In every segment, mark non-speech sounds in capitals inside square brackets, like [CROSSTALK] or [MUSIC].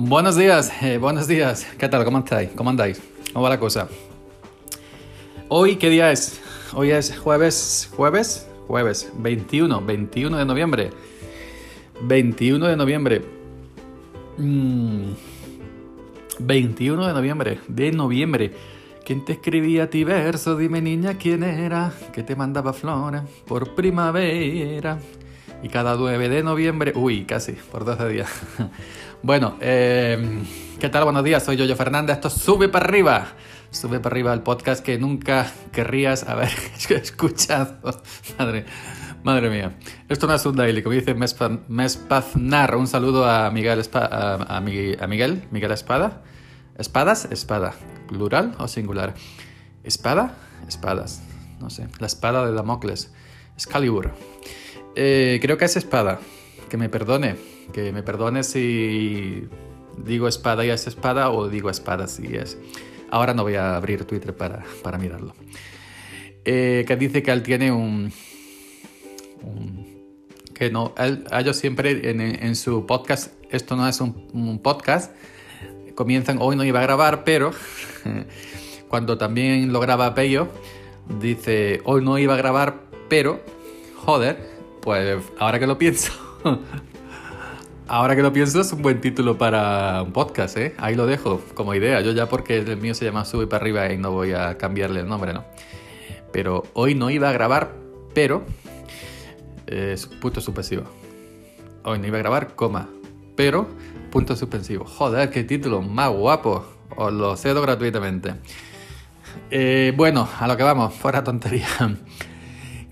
Buenos días, [LAUGHS] eh, buenos días. ¿Qué tal? ¿Cómo estáis? ¿Cómo andáis? ¿Cómo va la cosa? Hoy, ¿qué día es? Hoy es jueves, jueves, jueves, 21, 21 de noviembre. 21 de noviembre. Mm, 21 de noviembre, de noviembre. ¿Quién te escribía a ti verso? Dime niña quién era, que te mandaba flores por primavera. Y cada 9 de noviembre, uy, casi, por 12 días. [LAUGHS] bueno, eh, ¿qué tal? Buenos días, soy Yoyo Fernández, esto sube para arriba. Sube para arriba el podcast que nunca querrías haber [LAUGHS] escuchado. Madre, madre mía. Esto no es un daily, como dice Mespaznar. Un saludo a Miguel, a, a Miguel, Miguel Espada. ¿Espadas? Espada. ¿Plural o singular? ¿Espada? Espadas. No sé. La espada de Damocles. Excalibur. Eh, creo que es espada. Que me perdone. Que me perdone si digo espada y es espada o digo espada si es. Ahora no voy a abrir Twitter para, para mirarlo. Eh, que dice que él tiene un, que no, él, siempre en, su podcast, esto no es un, un podcast, comienzan, hoy no iba a grabar, pero [LAUGHS] cuando también lo graba Peyo, dice, hoy no iba a grabar, pero, joder, pues ahora que lo pienso, [LAUGHS] ahora que lo pienso es un buen título para un podcast, ¿eh? Ahí lo dejo como idea, yo ya porque el mío se llama Sube para arriba y no voy a cambiarle el nombre, ¿no? Pero hoy no iba a grabar, pero es punto suspensivo. Hoy no iba a grabar, coma, pero Punto suspensivo. Joder, qué título más guapo. Os lo cedo gratuitamente. Eh, bueno, a lo que vamos, fuera tontería. [LAUGHS]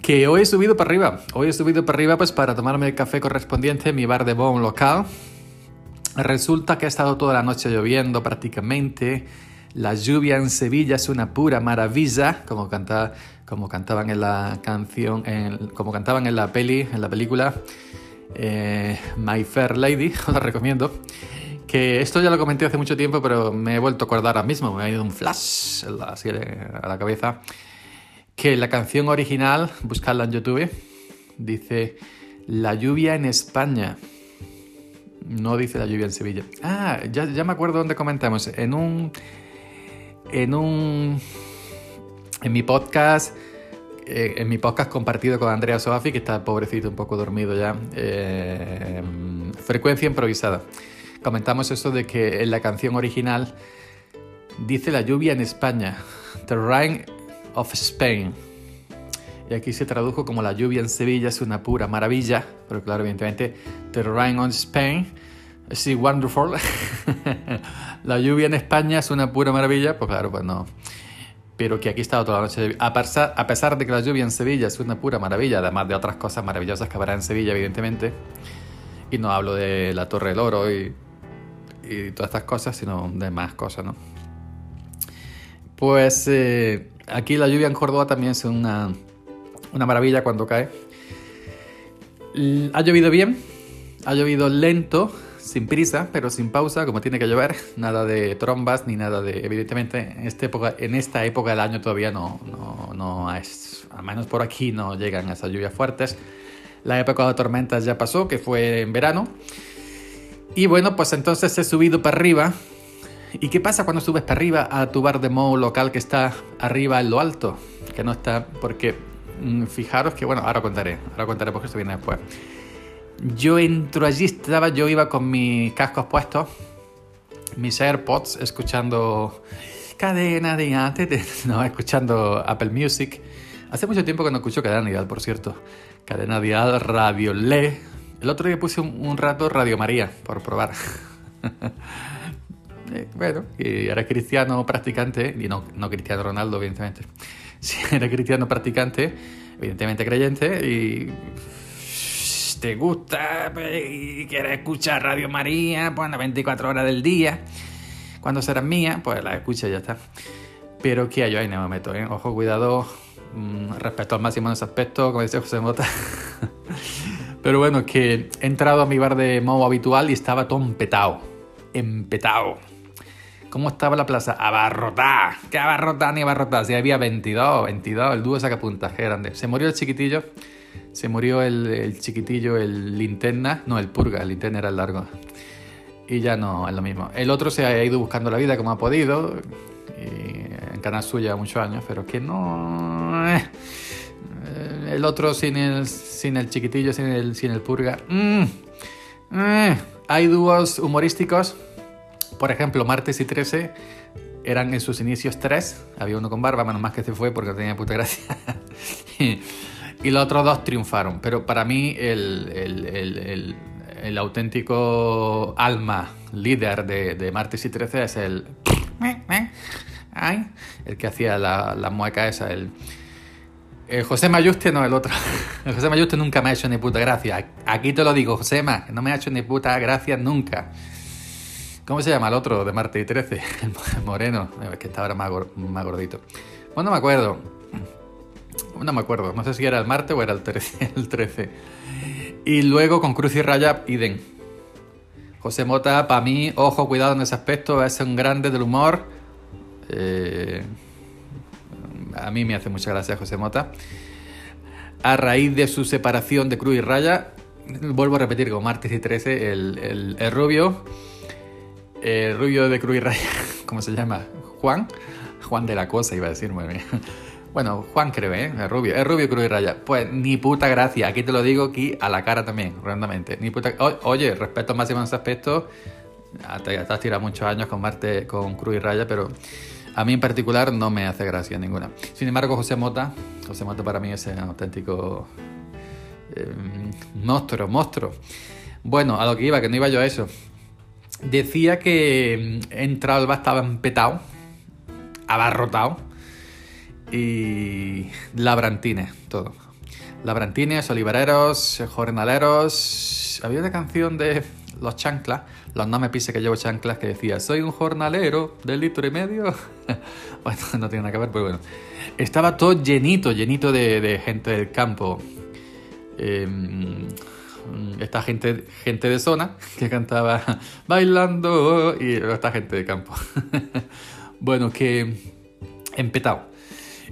Que hoy he subido para arriba. Hoy he subido para arriba pues para tomarme el café correspondiente en mi bar de bon local. Resulta que ha estado toda la noche lloviendo prácticamente. La lluvia en Sevilla es una pura maravilla, como, canta, como cantaban en la canción, como cantaban en la peli, en la película. Eh, My Fair Lady, [LAUGHS] os la recomiendo. Que esto ya lo comenté hace mucho tiempo, pero me he vuelto a acordar ahora mismo, me ha ido un flash así a la cabeza. Que la canción original, buscadla en YouTube, dice La lluvia en España. No dice la lluvia en Sevilla. Ah, ya, ya me acuerdo dónde comentamos. En un. En un. En mi podcast eh, en mi podcast compartido con Andrea Soafi, que está pobrecito, un poco dormido ya, eh, frecuencia improvisada. Comentamos eso de que en la canción original dice la lluvia en España, The Rain of Spain. Y aquí se tradujo como la lluvia en Sevilla es una pura maravilla, pero claro, evidentemente, The Rain on Spain, sí, wonderful. [LAUGHS] la lluvia en España es una pura maravilla, pues claro, pues no pero que aquí estado toda la noche. A pesar, a pesar de que la lluvia en Sevilla es una pura maravilla, además de otras cosas maravillosas que habrá en Sevilla, evidentemente, y no hablo de la Torre del Oro y, y todas estas cosas, sino de más cosas, ¿no? Pues eh, aquí la lluvia en Córdoba también es una, una maravilla cuando cae. Ha llovido bien, ha llovido lento, sin prisa, pero sin pausa, como tiene que llover, nada de trombas ni nada de, evidentemente, en esta época, del año todavía no, no, no es, al menos por aquí no llegan esas lluvias fuertes. La época de tormentas ya pasó, que fue en verano. Y bueno, pues entonces he subido para arriba. ¿Y qué pasa cuando subes para arriba a tu bar de moho local que está arriba en lo alto? Que no está, porque mm, fijaros que, bueno, ahora contaré, ahora contaré porque esto viene después. Yo entro allí, estaba, yo iba con mis cascos puestos, mis AirPods, escuchando cadena de antes, [LAUGHS] no, escuchando Apple Music. Hace mucho tiempo que no escucho cadena dial, por cierto. Cadena dial, Radio Le. El otro día puse un, rato Radio María, por probar. [LAUGHS] Eh, bueno, era cristiano practicante, y no, no cristiano Ronaldo, evidentemente. [LAUGHS] Si era cristiano practicante, evidentemente creyente, y te gusta y quieres escuchar Radio María, pues las 24 horas del día, cuando serás mía, pues la escucha y ya está. Pero que yo ahí no me meto, ¿eh? Ojo, cuidado, mm, respeto al máximo en ese aspecto, como dice José Mota. [LAUGHS] Pero bueno, que he entrado a mi bar de modo habitual y estaba todo empetado. Empetado. ¿Cómo estaba la plaza? Abarrotada. ¿Qué abarrotada ni abarrotada? Si había 22, 22, el dúo saca puntaje grande. Se murió el chiquitillo se murió el, chiquitillo, el linterna, no, el purga, el linterna era el largo. y ya no es lo mismo. El otro se ha ido buscando la vida como ha podido, en Canal Suya muchos años, pero que no... Eh, el otro sin el, sin el chiquitillo, sin el, sin el purga. Mm, eh. Hay dúos humorísticos, por ejemplo, Martes y 13 eran en sus inicios tres, había uno con barba, menos más que se fue porque tenía puta gracia. [LAUGHS] y los otros dos triunfaron, pero para mí el, auténtico alma líder de, Martes y 13 es el... el que hacía la, mueca esa, el... José Mayuste no, el otro. [LAUGHS] José Mayuste nunca me ha hecho ni puta gracia. Aquí te lo digo, Josema, no me ha hecho ni puta gracia nunca. ¿Cómo se llama el otro de Marte y 13? [LAUGHS] El moreno, es que está ahora más, gordito. Pues no me acuerdo. No me acuerdo. No sé si era el Marte o era el 13. [LAUGHS] El 13. Y luego con Cruz y Raya, Iden. José Mota, para mí, ojo, cuidado en ese aspecto, es un grande del humor. Eh, a mí me hace mucha gracia José Mota. A raíz de su separación de Cruz y Raya, vuelvo a repetir con Martes y 13, el, el, rubio, el rubio de Cruz y Raya, [LAUGHS] ¿cómo se llama? Juan, Juan de la Cosa iba a decir, muy bien. [LAUGHS] Bueno, Juan creo, ¿eh? El rubio, el rubio Cruz y Raya. Pues ni puta gracia, aquí te lo digo aquí a la cara también, randamente. Ni puta... oye, respeto máximo en ese aspecto, te, has tirado muchos años con Marte, con Cruz Raya, pero a mí en particular no me hace gracia ninguna. Sin embargo, José Mota, José Mota para mí es un auténtico eh, monstruo, monstruo. Bueno, a lo que iba, que no iba yo a eso. Decía que mm, bar estaba empetado, abarrotado y labrantines, todo. Labrantines, olivareros, jornaleros. Había una canción de Los Chanclas, los no me pise que llevo chanclas, que decía, soy un jornalero de litro y medio. [LAUGHS] bueno, [LAUGHS] no tiene nada que ver, pero bueno. Estaba todo llenito, llenito de, gente del campo. Em, esta gente, gente de zona [LAUGHS] que cantaba bailando y esta gente de campo. [LAUGHS] bueno, que empetado.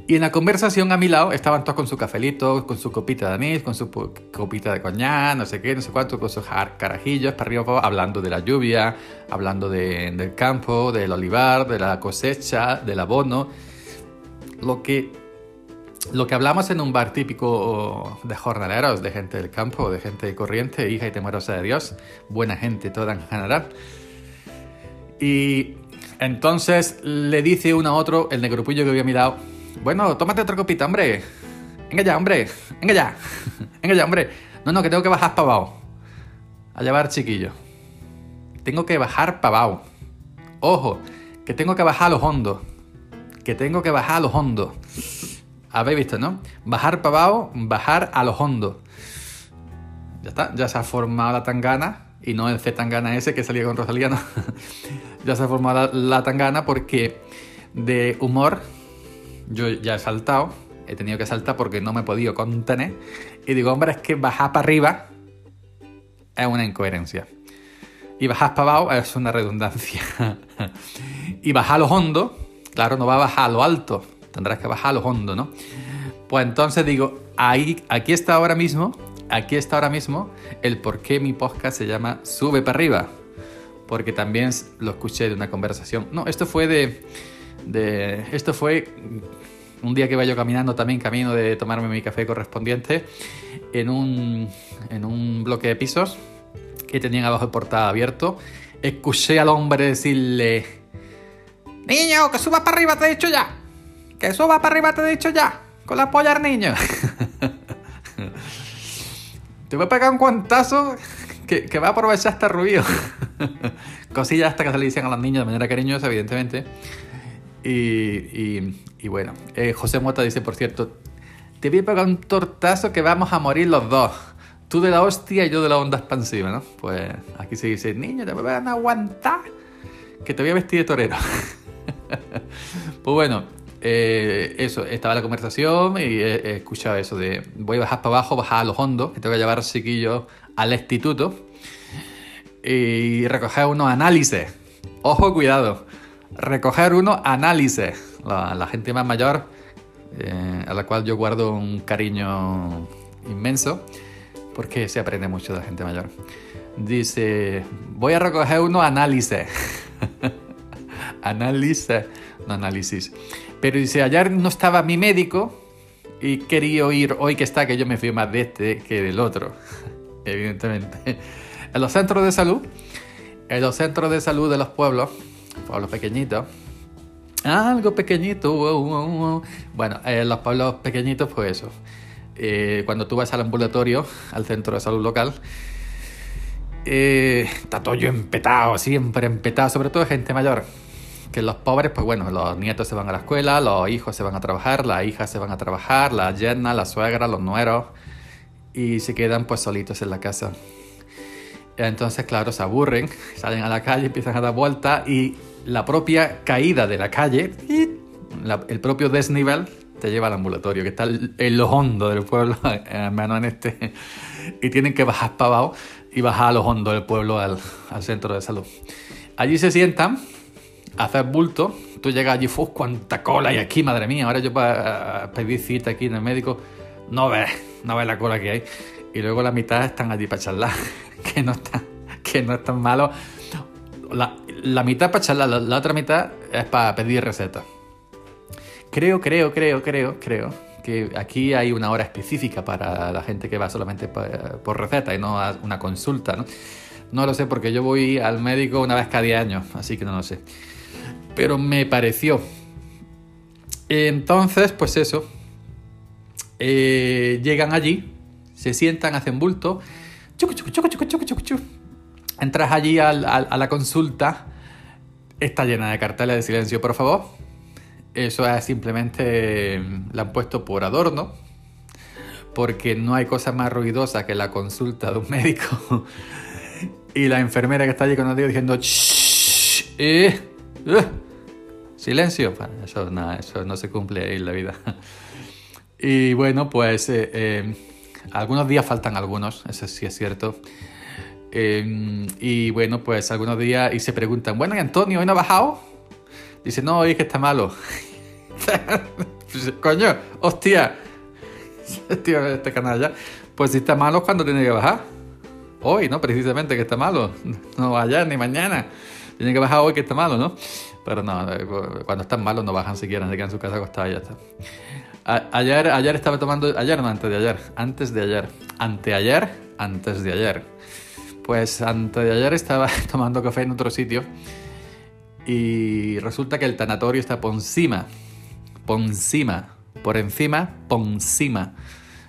Y en la conversación a mi lado estaban todos con su cafelito, con su copita de anís, con su copita de coñac, no sé qué, no sé cuánto, con sus carajillos para arriba, hablando de la lluvia, hablando del campo, del olivar, de la cosecha, del abono. Lo que, lo que hablamos en un bar típico de jornaleros, de gente del campo, de gente corriente, hija y temerosa de Dios, buena gente toda en general. Y entonces le dice uno a otro, el negrupillo que había mirado, bueno, tómate otra copita, hombre. Venga ya, hombre. Venga ya. [LAUGHS] Venga ya, hombre. No, no, que tengo que bajar para abajo. A llevar chiquillo. Tengo que bajar para abajo. Ojo, que tengo que bajar a los hondos. Que tengo que bajar a los hondos. Habéis visto, ¿no? Bajar para abajo, bajar a los hondos. Ya está, ya se ha formado la tangana. Y no el C tangana ese que salía con Rosaliano. [LAUGHS] ya se ha formado la, la tangana porque de humor yo ya he saltado, he tenido que saltar porque no me he podido contener. Y digo, hombre, es que bajar para arriba es una incoherencia. Y bajar para abajo es una redundancia. [LAUGHS] y bajar a lo hondo, claro, no va a bajar a lo alto, tendrás que bajar a lo hondo, ¿no? Pues entonces digo, ahí, aquí está ahora mismo, aquí está ahora mismo el por qué mi podcast se llama Sube para arriba. Porque también lo escuché de una conversación. No, esto fue de de... Esto fue un día que iba yo caminando también, camino de tomarme mi café correspondiente, en un, en un bloque de pisos que tenían abajo el portada abierto. Escuché al hombre decirle, niño, que suba para arriba, te he dicho ya. Que suba para arriba, te he dicho ya. Con la polla niño. [LAUGHS] te voy a pegar un cuantazo que, que va a aprovechar este ruido. [LAUGHS] Cosillas hasta que se le dicen a los niños de manera cariñosa, evidentemente. Y, bueno, eh, José Mota dice, por cierto, te voy a pegar un tortazo que vamos a morir los dos. Tú de la hostia y yo de la onda expansiva, ¿no? Pues aquí se dice, niño, te van a aguantar que te voy a vestir de torero. [LAUGHS] pues bueno, eh, eso, estaba la conversación y he, escuchado eso de voy a bajar para abajo, bajar a los hondos, que tengo que llevar chiquillos al instituto y recoger unos análisis. Ojo, cuidado recoger uno, análisis. La, gente más mayor, eh, a la cual yo guardo un cariño inmenso, porque se aprende mucho de la gente mayor. Dice, voy a recoger unos análisis. [LAUGHS] análisis, análisis. Pero dice, ayer no estaba mi médico y quería ir hoy que está, que yo me fui más de este que del otro, [LAUGHS] evidentemente. En los centros de salud, en los centros de salud de los pueblos, pueblos pequeñitos, algo pequeñito, bueno, en los pueblos pequeñitos, pues eso. Eh, cuando tú vas al ambulatorio, al centro de salud local, eh, está todo empetado, siempre empetado, sobre todo gente mayor que los pobres, pues bueno, los nietos se van a la escuela, los hijos se van a trabajar, las hijas se van a trabajar, la yerna, la suegra, los nueros, y se quedan pues solitos en la casa. Entonces, claro, se aburren, [LAUGHS] salen a la calle, empiezan a dar vueltas y la propia caída de la calle, [LAUGHS] el propio desnivel, te lleva al ambulatorio, que está en lo hondo del pueblo, [LAUGHS] menos en este, y tienen que bajar para abajo y bajar a los hondos del pueblo al, al centro de salud. Allí se sientan hacer bulto, tú llegas allí, ¡fuf! cuánta cola hay aquí, madre mía! Ahora yo para pedir cita aquí en el médico, no ves, no ves la cola que hay. Y luego la mitad están allí para charlar, [LAUGHS] que no está, que no es tan malo. La, la mitad para charlar, la, otra mitad es para pedir recetas. Creo, creo, creo, creo, creo que aquí hay una hora específica para la gente que va solamente por, receta y no una consulta, ¿no? No lo sé porque yo voy al médico una vez cada 10 años, así que no lo sé pero me pareció. Entonces, pues eso, eh, llegan allí, se sientan, hacen bulto, entras allí a la consulta, está llena de carteles de silencio, por favor. Eso es simplemente, la han puesto por adorno, porque no hay cosa más ruidosa que la consulta de un médico. [LAUGHS] Y la enfermera que está allí con el diciendo, eh, eh, Silencio, eso, eso no se cumple en la vida. [LAUGHS] Y bueno, pues eh, eh, algunos días faltan algunos, eso sí es cierto. Em, y bueno, pues algunos días y se preguntan, bueno, ¿y Antonio hoy no ha bajado? Dice, no, hoy es que está malo. [LAUGHS] Coño, hostia. [LAUGHS] Tío, este canalla. Pues si está malo, ¿cuándo tiene que bajar? Hoy, ¿no? Precisamente que está malo. No ayer ni mañana. Tiene que bajar hoy que está malo, ¿no? Pero no, eh, cuando están malos no bajan siquiera, se quedan en su casa acostada y ya está. ayer, ayer estaba tomando, ayer no, antes de ayer, antes de ayer, anteayer, antes de ayer. Pues antes de ayer estaba [LAUGHS] tomando café en otro sitio y resulta que el tanatorio está por encima, por encima, por encima, por encima.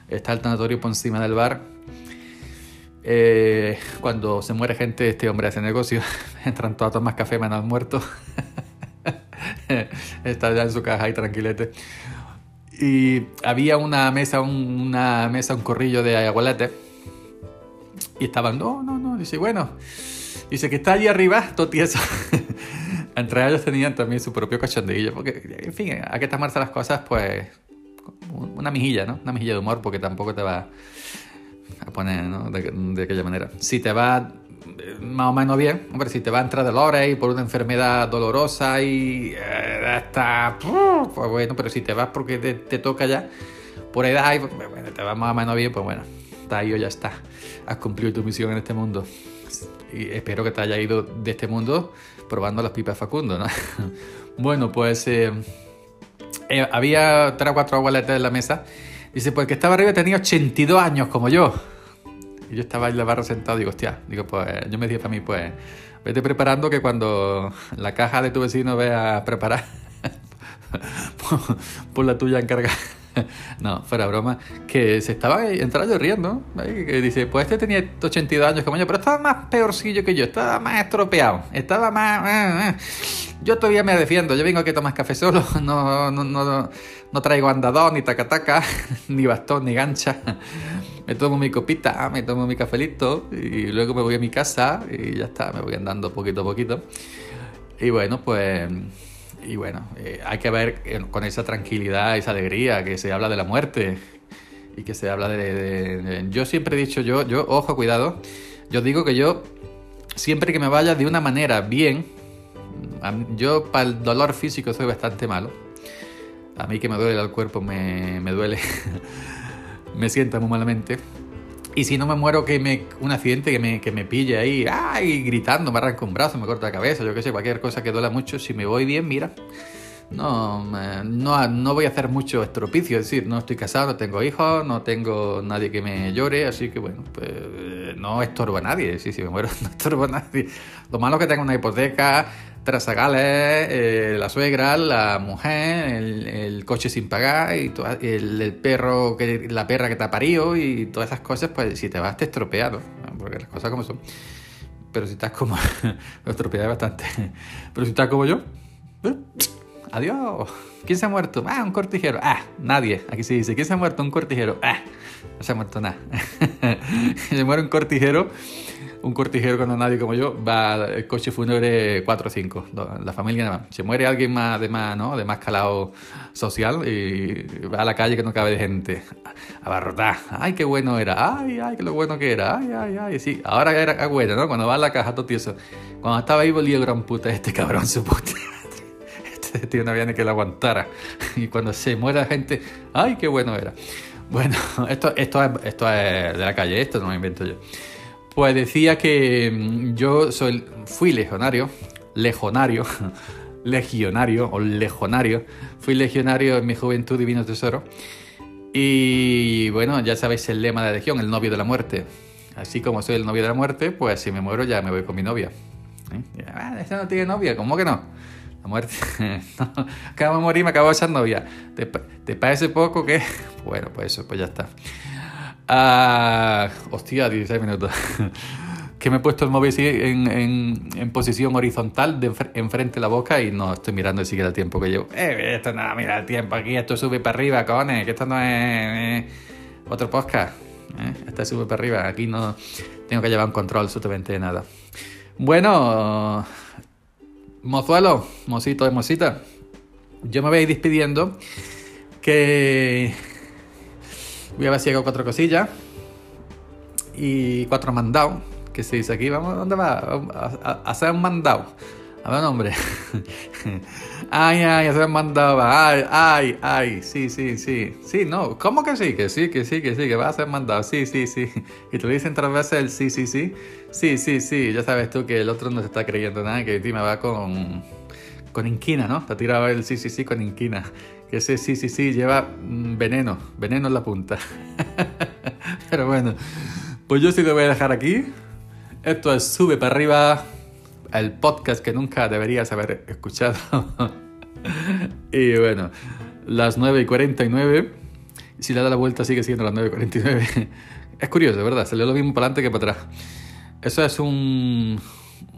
Está el tanatorio por encima del bar. Eh, cuando se muere gente, este hombre hace negocio. [LAUGHS] Entran todos a tomar café menos muertos. [LAUGHS] Está ya en su caja ahí tranquilete. Y había una mesa, una mesa, un corrillo de agualete. Y estaban, no, no, no. Dice, bueno, dice que está allí arriba, todo tieso. [LAUGHS] Entre ellos tenían también su propio cachondillo. Porque, en fin, hay que tomarse las cosas, pues, una mejilla, ¿no? Una mejilla de humor, porque tampoco te va a poner, ¿no? De, de aquella manera. Si te va más o menos bien. Hombre, si te va a entrar dolores y por una enfermedad dolorosa y eh. Pues bueno, pero si te vas porque te, toca ya por edad y pues, bueno, te va más o menos bien, pues bueno, está ahí o ya está. Has cumplido tu misión en este mundo. Y espero que te haya ido de este mundo probando las pipas Facundo, ¿no? [LAUGHS] bueno, pues eh, eh, había tres o cuatro abueletas en la mesa. Dice, pues que estaba arriba tenía 82 años como yo. Y yo estaba en la barra sentado y digo, hostia, digo, pues yo me dije para mí, pues vete preparando que cuando la caja de tu vecino vea preparar, [LAUGHS] por la tuya encarga. [LAUGHS] No, fuera broma, que se estaba entrando riendo, que dice, pues este tenía 82 años como yo, pero estaba más peorcillo que yo, estaba más estropeado, estaba más... Eh, eh. Yo todavía me defiendo, yo vengo aquí a tomar café solo, [LAUGHS] no, no, no, no traigo andador, ni tacataca, ni bastón, ni gancha me tomo mi copita, me tomo mi cafelito y luego me voy a mi casa y ya está, me voy andando poquito a poquito. Y bueno, pues y bueno, eh, hay que ver eh, con esa tranquilidad, esa alegría que se habla de la muerte y que se habla de, Yo siempre he dicho, yo, yo, ojo, cuidado, yo digo que yo, siempre que me vaya de una manera bien, yo para el dolor físico soy bastante malo. A mí que me duele el cuerpo me, me duele. [LAUGHS] me sienta muy malamente. Y si no me muero, que me un accidente que me, que me pille ahí, ay, gritando, me arranca un brazo, me corta la cabeza, yo qué sé, cualquier cosa que duela mucho, si me voy bien, mira, no, no, no voy a hacer mucho estropicio, es decir, no estoy casado, no tengo hijos, no tengo nadie que me llore, así que bueno, pues no estorbo a nadie, sí, si me muero [LAUGHS] no estorbo a nadie. Lo malo es que tengo una hipoteca, trasagales, eh, la suegra, la mujer, el, coche sin pagar y el, perro, que, la perra que te ha parido y todas esas cosas, pues si te vas te estropeado, porque las cosas como son. Pero si estás como... [LAUGHS] lo estropeé bastante. Pero si estás como yo... ¿eh? Adiós. ¿Quién se ha muerto? Ah, un cortijero. Ah, nadie. Aquí se dice, ¿quién se ha muerto? Un cortijero. Ah, no se ha muerto nada. [LAUGHS] se muere un cortijero un cortijero cuando nadie como yo va el coche fúnebre 4 o 5, la familia nada más. Se muere alguien más de más, ¿no? De calado social y va a la calle que no cabe de gente. Abarrotar. Ay, qué bueno era. Ay, ay, qué lo bueno que era. Ay, ay, ay. Sí, ahora era bueno, ¿no? Cuando va a la caja todo tieso. Cuando estaba ahí volía gran puta este cabrón [LAUGHS] su puta. Este tío no había ni que lo aguantara. Y cuando se muere la gente, ay, qué bueno era. Bueno, [LAUGHS] esto, esto, es, esto es de la calle, esto no lo invento yo. Pues decía que mm, yo soy, fui legionario, legionario, [LAUGHS] legionario o legionario, fui legionario en mi juventud divino tesoro. Y bueno, ya sabéis el lema de la legión, el novio de la muerte. Así como soy el novio de la muerte, pues si me muero ya me voy con mi novia. ¿Eh? Ah, ¿este no tiene novia? ¿Cómo que no? La muerte. [LAUGHS] acabo de morir, me acabo de echar novia. ¿Te, ¿Te, parece poco que.? [LAUGHS] Bueno, pues eso, pues ya está. Ah, hostia, 16 minutos. [LAUGHS] que me he puesto el móvil en, en, posición horizontal, de enfrente de la boca y no estoy mirando ni siquiera el tiempo que llevo. Eh, esto nada, mira el tiempo aquí, esto sube para arriba, cojones, que esto no es otro podcast. ¿eh? Sube para arriba, aquí no tengo que llevar un control absolutamente de nada. Bueno, mozuelo, mosito de mosita, yo me voy a ir despidiendo que Voy a ver si hago cuatro cosillas. Y cuatro mandados. Que se dice aquí, vamos, ¿dónde va? A, hacer un mandado. A ver, hombre. [LAUGHS] ay, ay, hacer un mandado. Ay, ay, ay. Sí, sí, sí. Sí, no. ¿Cómo que sí? Que sí, que sí, que sí, que va a ser mandado. Sí, sí, sí. [LAUGHS] Y te lo dicen tres veces el sí, sí, sí. Sí, sí, sí. Ya sabes tú que el otro no se está creyendo nada. Que encima va con. Con inquina, ¿no? Te ha tirado el sí, sí, sí con inquina que ese sí, sí, sí lleva mm, veneno, veneno en la punta. [LAUGHS] Pero bueno, pues yo sí te voy a dejar aquí. Esto es Sube para arriba, el podcast que nunca deberías haber escuchado. [LAUGHS] y bueno, las 9 y 49. Si le da la vuelta sigue siendo las 9 y 49. [LAUGHS] es curioso, ¿verdad? Salió lo mismo para adelante que para atrás. Eso es un,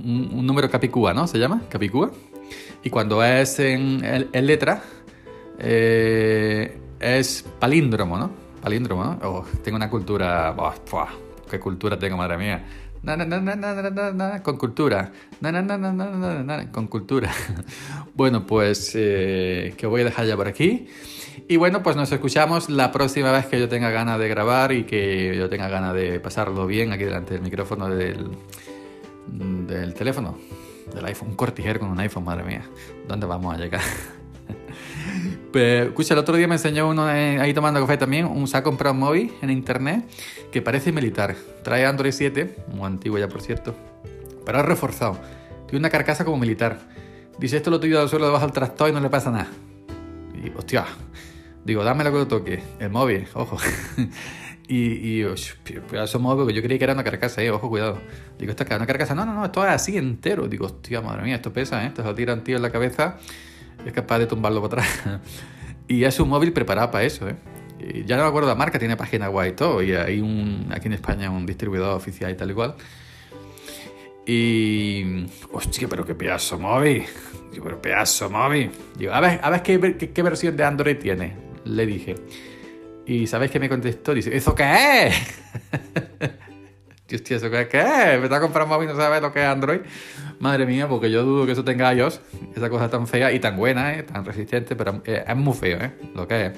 un, número capicúa, ¿no? ¿Se llama? Capicúa. Y cuando es en, en letra, eh, es palíndromo, ¿no? Palíndromo, ¿no? Oh, tengo una cultura... ¡Qué cultura tengo, madre mía! con cultura. con cultura. bueno, pues eh, que voy a dejar ya por aquí. Y bueno, pues nos escuchamos la próxima vez que yo tenga ganas de grabar y que yo tenga ganas de pasarlo bien aquí delante del micrófono del, del teléfono, del iPhone. Un cortijero con un iPhone, madre mía. ¿Dónde vamos a llegar? Escucha, el otro día me enseñó uno ahí tomando café también, un, se ha comprado un móvil en internet que parece militar. Trae Android 7, muy antiguo ya por cierto, pero reforzado. Tiene una carcasa como militar. Dice, esto lo tuyo al suelo debajo del tractor y no le pasa nada. Y, hostia, digo, dame lo que lo toque. El móvil, ojo. [LAUGHS] y, y eso móvil, yo creí que era una carcasa, eh, ojo, cuidado. Digo, ¿esto es una carcasa? No, no, no, esto es así entero. Digo, hostia, madre mía, esto pesa, ¿eh? Esto se lo tiran tío en la cabeza es capaz de tumbarlo para atrás. [LAUGHS] y es un móvil preparado para eso, ¿eh? ya no me acuerdo la marca, tiene página guay y todo. Y hay un, aquí en España un distribuidor oficial y tal y cual. Y. Hostia, pero qué pedazo móvil. Digo, pero pedazo móvil. Digo, a ver, a ver qué, qué, versión de Android tiene. Le dije. Y ¿sabéis qué me contestó? Dice, ¿eso qué es? [LAUGHS] Hostia, ¿eso qué es? ¿Me está comprando móvil y no sabes lo que es Android? Madre mía, porque yo dudo que eso tenga iOS, esa cosa tan fea y tan buena, ¿eh? tan resistente, pero eh, es muy feo, ¿eh? Lo que es.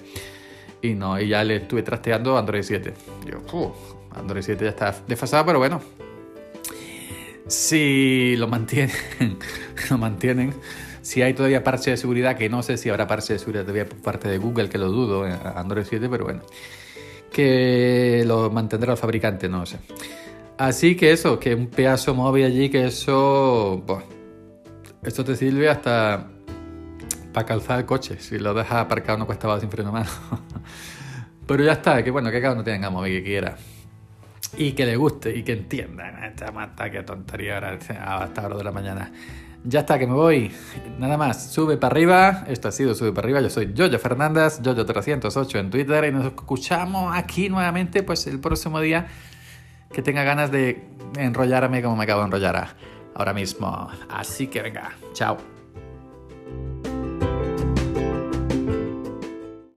Y no, y ya le estuve trasteando Android 7. Yo, Android 7 ya está desfasado, pero bueno. Si lo mantienen, [LAUGHS] lo mantienen. Si hay todavía parche de seguridad, que no sé si habrá parche de seguridad todavía por parte de Google, que lo dudo, en Android 7, pero bueno que lo mantendrá el fabricante, no sé. Así que eso, que un pedazo móvil allí, que eso, pues, esto te sirve hasta para calzar el coche. Si lo dejas aparcado no cuesta sin freno mano. [LAUGHS] Pero ya está, que bueno, que cada uno tenga móvil que quiera. Y que le guste y que entienda. Esta mata, qué tontería ahora, hasta hora de la mañana. Ya está, que me voy. Nada más, sube para arriba. Esto ha sido Sube para arriba. Yo soy Jojo Fernández, Jojo308 en Twitter. Y nos escuchamos aquí nuevamente, pues el próximo día que tenga ganas de enrollarme como me acabo de enrollar ahora mismo. Así que venga, chao.